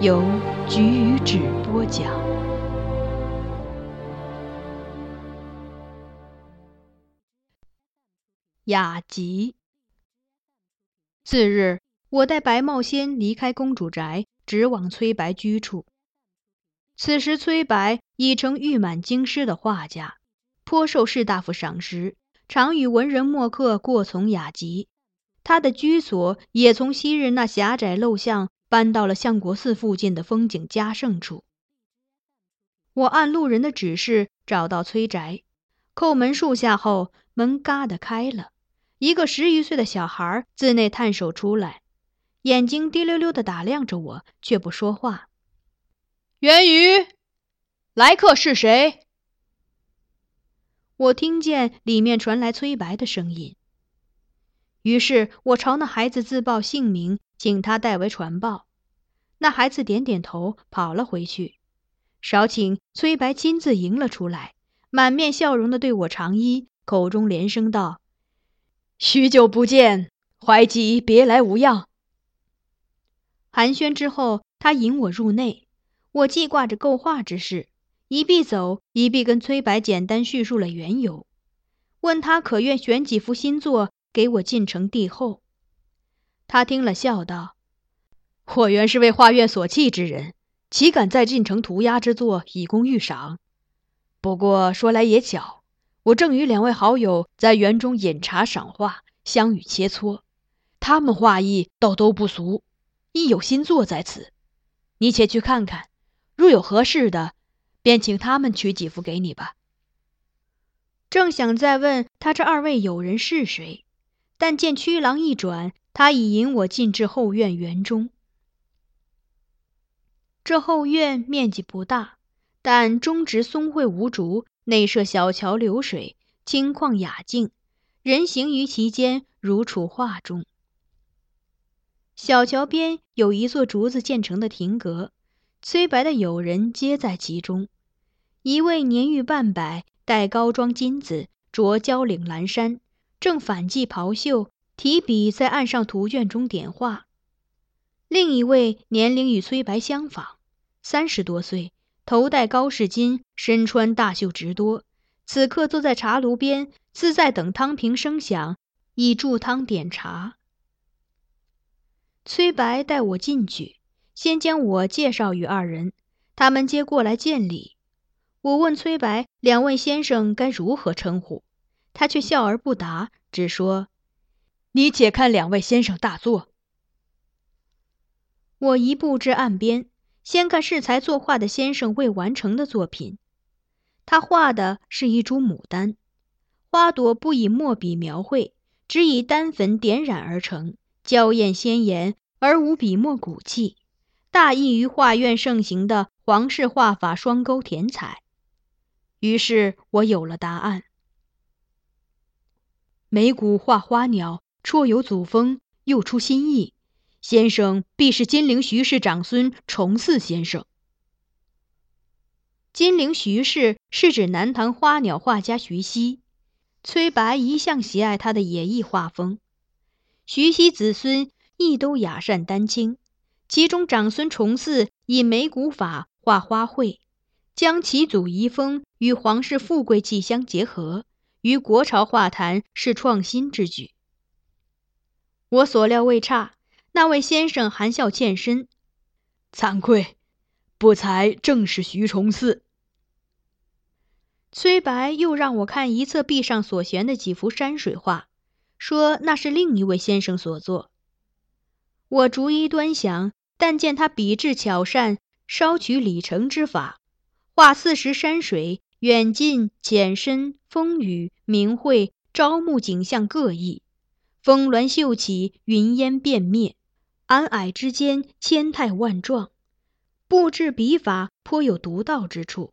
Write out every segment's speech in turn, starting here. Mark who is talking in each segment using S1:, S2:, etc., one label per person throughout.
S1: 由菊与纸播讲。雅集。次日，我带白茂仙离开公主宅，直往崔白居处。此时，崔白已成誉满京师的画家，颇受士大夫赏识，常与文人墨客过从雅集。他的居所也从昔日那狭窄陋巷搬到了相国寺附近的风景佳胜处。我按路人的指示找到崔宅，叩门数下后，门嘎的开了。一个十余岁的小孩自内探手出来，眼睛滴溜溜的打量着我，却不说话。
S2: 元宇，来客是谁？
S1: 我听见里面传来崔白的声音，于是我朝那孩子自报姓名，请他代为传报。那孩子点点头，跑了回去。少顷，崔白亲自迎了出来，满面笑容的对我长揖，口中连声道。许久不见，怀吉别来无恙。寒暄之后，他引我入内。我记挂着构画之事，一臂走，一臂跟崔白简单叙述了缘由，问他可愿选几幅新作给我进城帝后。他听了，笑道：“我原是为画院所弃之人，岂敢在进城涂鸦之作以供御赏？不过说来也巧。”我正与两位好友在园中饮茶赏画，相与切磋，他们画艺倒都不俗，亦有新作在此。你且去看看，若有合适的，便请他们取几幅给你吧。正想再问他这二位友人是谁，但见屈郎一转，他已引我进至后院园中。这后院面积不大，但中植松桧无竹。内设小桥流水，清旷雅静，人行于其间，如处画中。小桥边有一座竹子建成的亭阁，崔白的友人皆在其中。一位年逾半百，戴高装金子，着交领蓝衫，正反髻袍袖，提笔在案上图卷中点画；另一位年龄与崔白相仿，三十多岁。头戴高士巾，身穿大袖直多，此刻坐在茶炉边，自在等汤瓶声响，以助汤点茶。崔白带我进去，先将我介绍与二人，他们皆过来见礼。我问崔白：“两位先生该如何称呼？”他却笑而不答，只说：“你且看两位先生大作。”我一步至岸边。先看适才作画的先生未完成的作品，他画的是一株牡丹，花朵不以墨笔描绘，只以丹粉点染而成，娇艳鲜艳而无笔墨骨气，大异于画院盛行的皇室画法双钩填彩。于是我有了答案：眉骨画花鸟，绰有祖风，又出新意。先生必是金陵徐氏长孙重嗣先生。金陵徐氏是指南唐花鸟画家徐熙。崔白一向喜爱他的野艺画风。徐熙子孙亦都雅善丹青，其中长孙重嗣以眉骨法画花卉，将其祖遗风与皇室富贵气相结合，于国朝画坛是创新之举。我所料未差。那位先生含笑欠身，
S2: 惭愧，不才正是徐崇嗣。
S1: 崔白又让我看一侧壁上所悬的几幅山水画，说那是另一位先生所作。我逐一端详，但见他笔致巧善，稍取李成之法，画四时山水，远近浅深，风雨明晦，朝暮景象各异，峰峦秀起，云烟变灭。矮矮之间，千态万状，布置笔法颇有独到之处。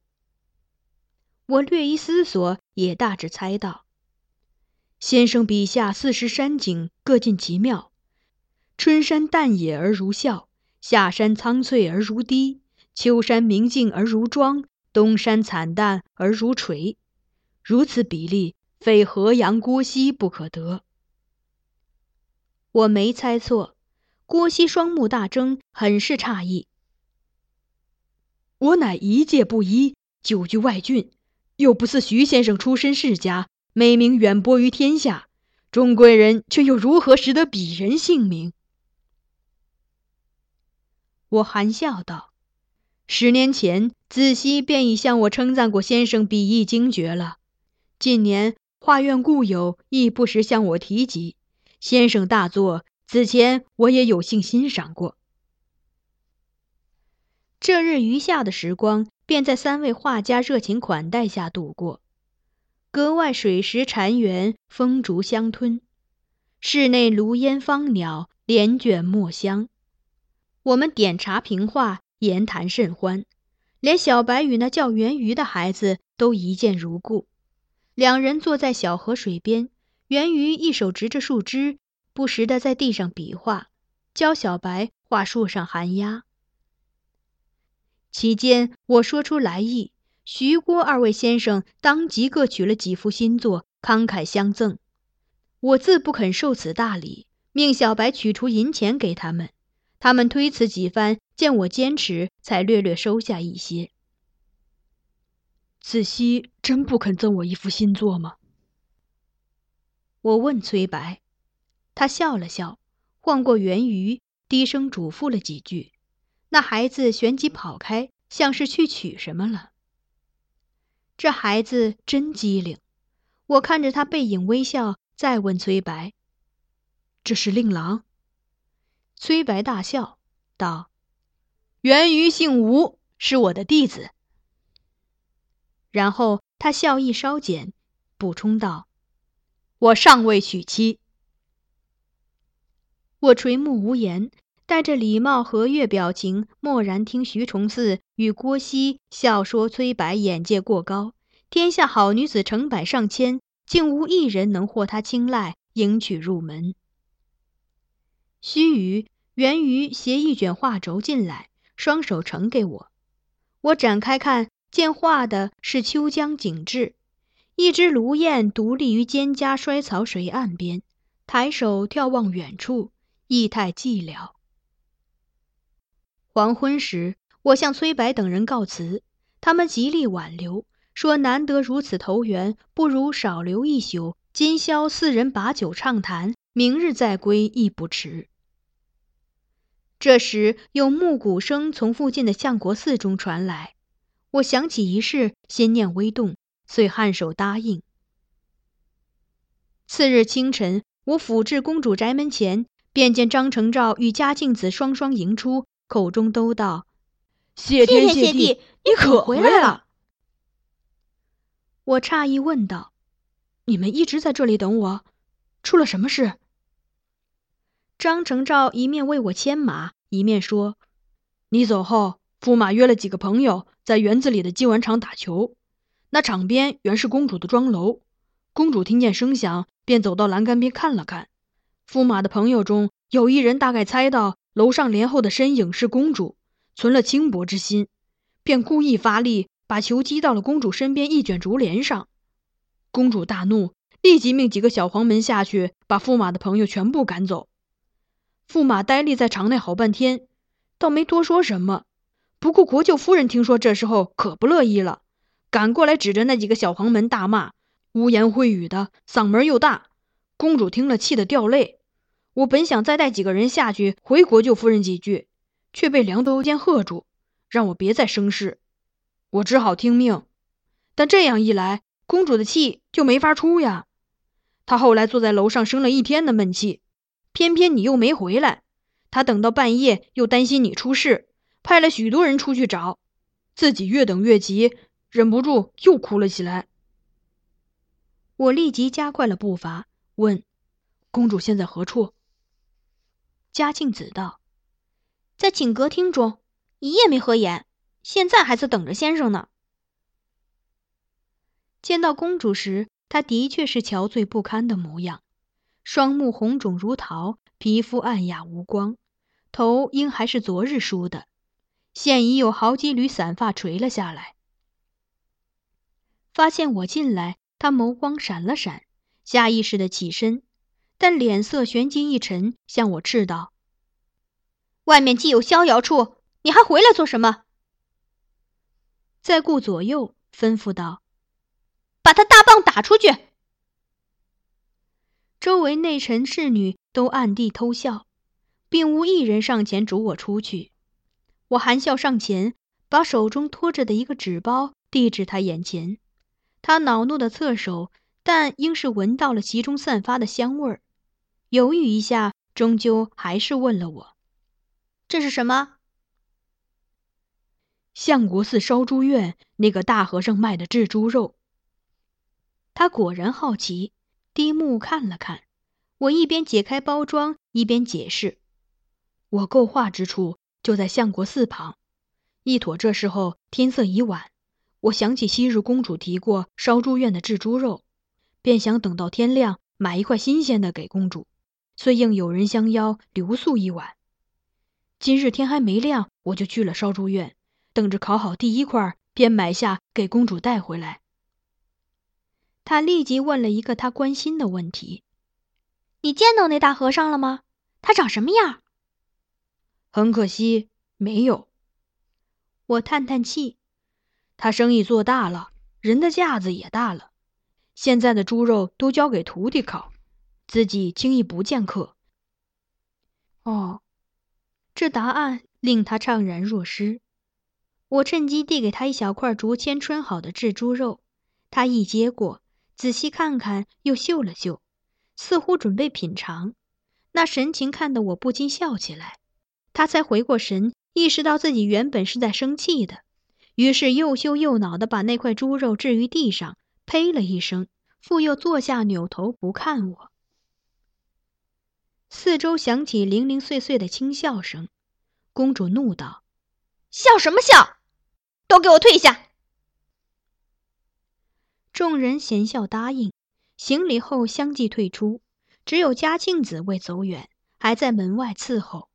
S1: 我略一思索，也大致猜到，先生笔下四时山景各尽其妙：春山淡野而如笑，夏山苍翠而如低，秋山明净而如妆，东山惨淡而如垂。如此比例，非河阳郭熙不可得。我没猜错。郭熙双目大睁，很是诧异。
S2: 我乃一介布衣，久居外郡，又不似徐先生出身世家，美名远播于天下。中贵人却又如何识得鄙人姓名？
S1: 我含笑道：“十年前，子熙便已向我称赞过先生笔意精绝了。近年画院故友亦不时向我提及先生大作。”此前我也有幸欣赏过。这日余下的时光，便在三位画家热情款待下度过，格外水石潺湲，风竹香吞；室内炉烟芳鸟，帘卷墨香。我们点茶评话，言谈甚欢，连小白与那叫元鱼的孩子都一见如故。两人坐在小河水边，元鱼一手执着树枝。不时的在地上比划，教小白画树上寒鸦。期间我说出来意，徐郭二位先生当即各取了几幅新作，慷慨相赠。我自不肯受此大礼，命小白取出银钱给他们。他们推辞几番，见我坚持，才略略收下一些。
S2: 子熙真不肯赠我一幅新作吗？
S1: 我问崔白。他笑了笑，晃过圆鱼，低声嘱咐了几句。那孩子旋即跑开，像是去取什么了。这孩子真机灵。我看着他背影微笑，再问崔白：“
S2: 这是令郎？”
S1: 崔白大笑道：“
S2: 源于姓吴，是我的弟子。”
S1: 然后他笑意稍减，补充道：“
S2: 我尚未娶妻。”
S1: 我垂目无言，带着礼貌和悦表情，默然听徐崇嗣与郭熙笑说：“崔白眼界过高，天下好女子成百上千，竟无一人能获他青睐，迎娶入门。”须臾，源于携一卷画轴进来，双手呈给我。我展开看，见画的是秋江景致，一只芦雁独立于蒹葭衰草水岸边，抬手眺望远处。意态寂寥。黄昏时，我向崔白等人告辞，他们极力挽留，说难得如此投缘，不如少留一宿，今宵四人把酒畅谈，明日再归亦不迟。这时，有木鼓声从附近的相国寺中传来，我想起一事，心念微动，遂颔首答应。次日清晨，我甫至公主宅门前。便见张承照与嘉靖子双双迎出，口中都道：“
S2: 谢天
S1: 谢
S2: 地，
S1: 你
S2: 可
S1: 回来
S2: 了！
S1: 我诧异问道：“你们一直在这里等我，出了什么事？”张成照一面为我牵马，一面说：“你走后，驸马约了几个朋友在园子里的鸡丸场打球。那场边原是公主的庄楼。公主听见声响，便走到栏杆边看了看。驸马的朋友中有一人大概猜到楼上帘后的身影是公主，存了轻薄之心，便故意发力，把球击到了公主身边一卷竹帘上。公主大怒，立即命几个小黄门下去，把驸马的朋友全部赶走。”驸马呆立在场内好半天，倒没多说什么。不过国舅夫人听说这时候可不乐意了，赶过来指着那几个小黄门大骂，污言秽语的，嗓门又大。公主听了气得掉泪。我本想再带几个人下去回国舅夫人几句，却被梁头监喝住，让我别再生事。我只好听命。但这样一来，公主的气就没法出呀。她后来坐在楼上生了一天的闷气。偏偏你又没回来，他等到半夜又担心你出事，派了许多人出去找，自己越等越急，忍不住又哭了起来。我立即加快了步伐，问：“公主现在何处？”嘉庆子道：“在寝阁厅中，一夜没合眼，现在还在等着先生呢。”见到公主时，她的确是憔悴不堪的模样。双目红肿如桃，皮肤暗哑无光，头应还是昨日梳的，现已有好几缕散发垂了下来。发现我进来，他眸光闪了闪，下意识的起身，但脸色旋即一沉，向我斥道：“外面既有逍遥处，你还回来做什么？”再顾左右，吩咐道：“把他大棒打出去。”周围内臣侍女都暗地偷笑，并无一人上前逐我出去。我含笑上前，把手中托着的一个纸包递至他眼前。他恼怒的侧手，但应是闻到了其中散发的香味儿，犹豫一下，终究还是问了我：“这是什么？”相国寺烧猪院那个大和尚卖的制猪肉。他果然好奇。低目看了看，我一边解开包装，一边解释：“我购画之处就在相国寺旁。一妥这时候天色已晚，我想起昔日公主提过烧猪院的制猪肉，便想等到天亮买一块新鲜的给公主，遂应有人相邀留宿一晚。今日天还没亮，我就去了烧猪院，等着烤好第一块，便买下给公主带回来。”他立即问了一个他关心的问题：“你见到那大和尚了吗？他长什么样？”很可惜，没有。我叹叹气：“他生意做大了，人的架子也大了，现在的猪肉都交给徒弟烤，自己轻易不见客。”哦，这答案令他怅然若失。我趁机递给他一小块竹签穿好的制猪肉，他一接过。仔细看看，又嗅了嗅，似乎准备品尝，那神情看得我不禁笑起来。他才回过神，意识到自己原本是在生气的，于是又羞又恼地把那块猪肉置于地上，呸了一声，复又坐下，扭头不看我。四周响起零零碎碎的轻笑声，公主怒道：“笑什么笑？都给我退下！”众人咸笑答应，行礼后相继退出，只有嘉庆子未走远，还在门外伺候。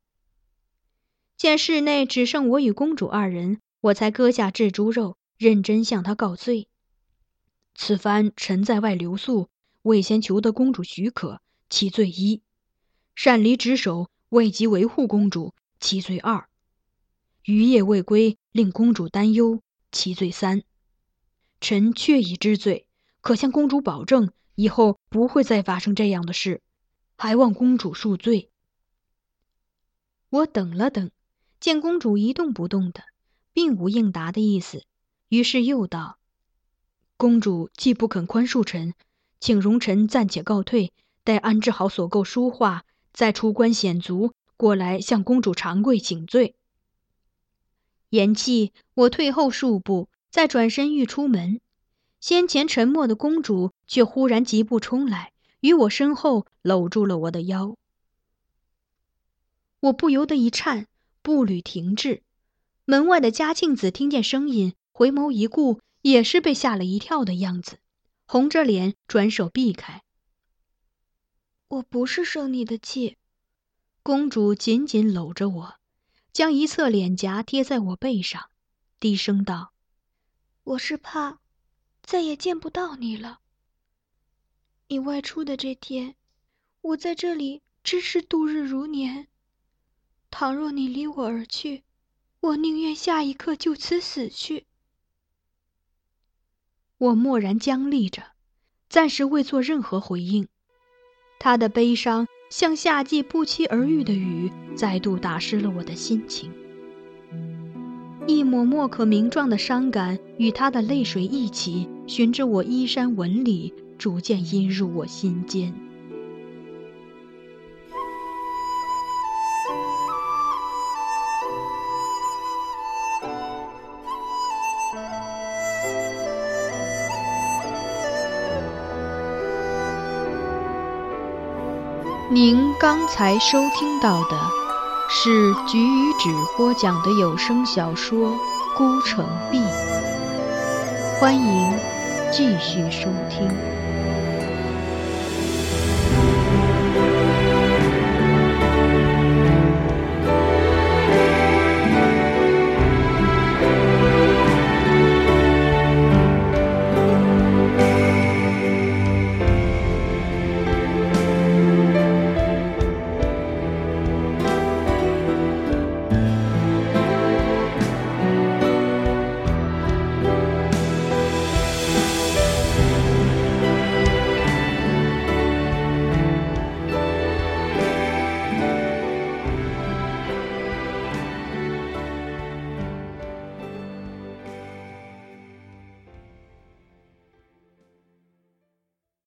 S1: 见室内只剩我与公主二人，我才割下制猪肉，认真向他告罪：此番臣在外留宿，未先求得公主许可，其罪一；擅离职守，未及维护公主，其罪二；余夜未归，令公主担忧，其罪三。臣确已知罪，可向公主保证，以后不会再发生这样的事，还望公主恕罪。我等了等，见公主一动不动的，并无应答的意思，于是又道：“公主既不肯宽恕臣，请容臣暂且告退，待安置好所购书画，再出关显足过来向公主长跪请罪。”言讫，我退后数步，再转身欲出门，先前沉默的公主却忽然疾步冲来，于我身后搂住了我的腰。我不由得一颤，步履停滞。门外的嘉庆子听见声音，回眸一顾，也是被吓了一跳的样子，红着脸转手避开。
S3: 我不是生你的气。
S1: 公主紧紧搂着我，将一侧脸颊贴在我背上，低声道：“
S3: 我是怕再也见不到你了。你外出的这天，我在这里真是度日如年。倘若你离我而去，我宁愿下一刻就此死去。”
S1: 我默然僵立着，暂时未做任何回应。他的悲伤像夏季不期而遇的雨，再度打湿了我的心情。一抹莫可名状的伤感与他的泪水一起，循着我衣衫纹理，逐渐阴入我心间。您刚才收听到的是菊与纸播讲的有声小说《孤城闭》，欢迎继续收听。